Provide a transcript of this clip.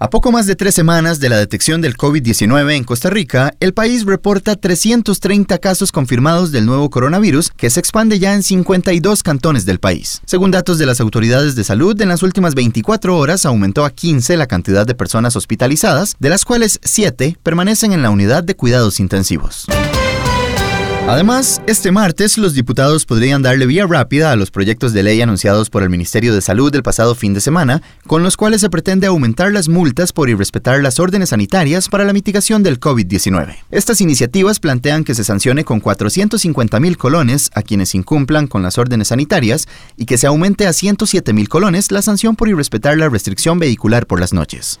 A poco más de tres semanas de la detección del COVID-19 en Costa Rica, el país reporta 330 casos confirmados del nuevo coronavirus que se expande ya en 52 cantones del país. Según datos de las autoridades de salud, en las últimas 24 horas aumentó a 15 la cantidad de personas hospitalizadas, de las cuales 7 permanecen en la unidad de cuidados intensivos. Además, este martes los diputados podrían darle vía rápida a los proyectos de ley anunciados por el Ministerio de Salud del pasado fin de semana, con los cuales se pretende aumentar las multas por irrespetar las órdenes sanitarias para la mitigación del COVID-19. Estas iniciativas plantean que se sancione con 450 mil colones a quienes incumplan con las órdenes sanitarias y que se aumente a 107 mil colones la sanción por irrespetar la restricción vehicular por las noches.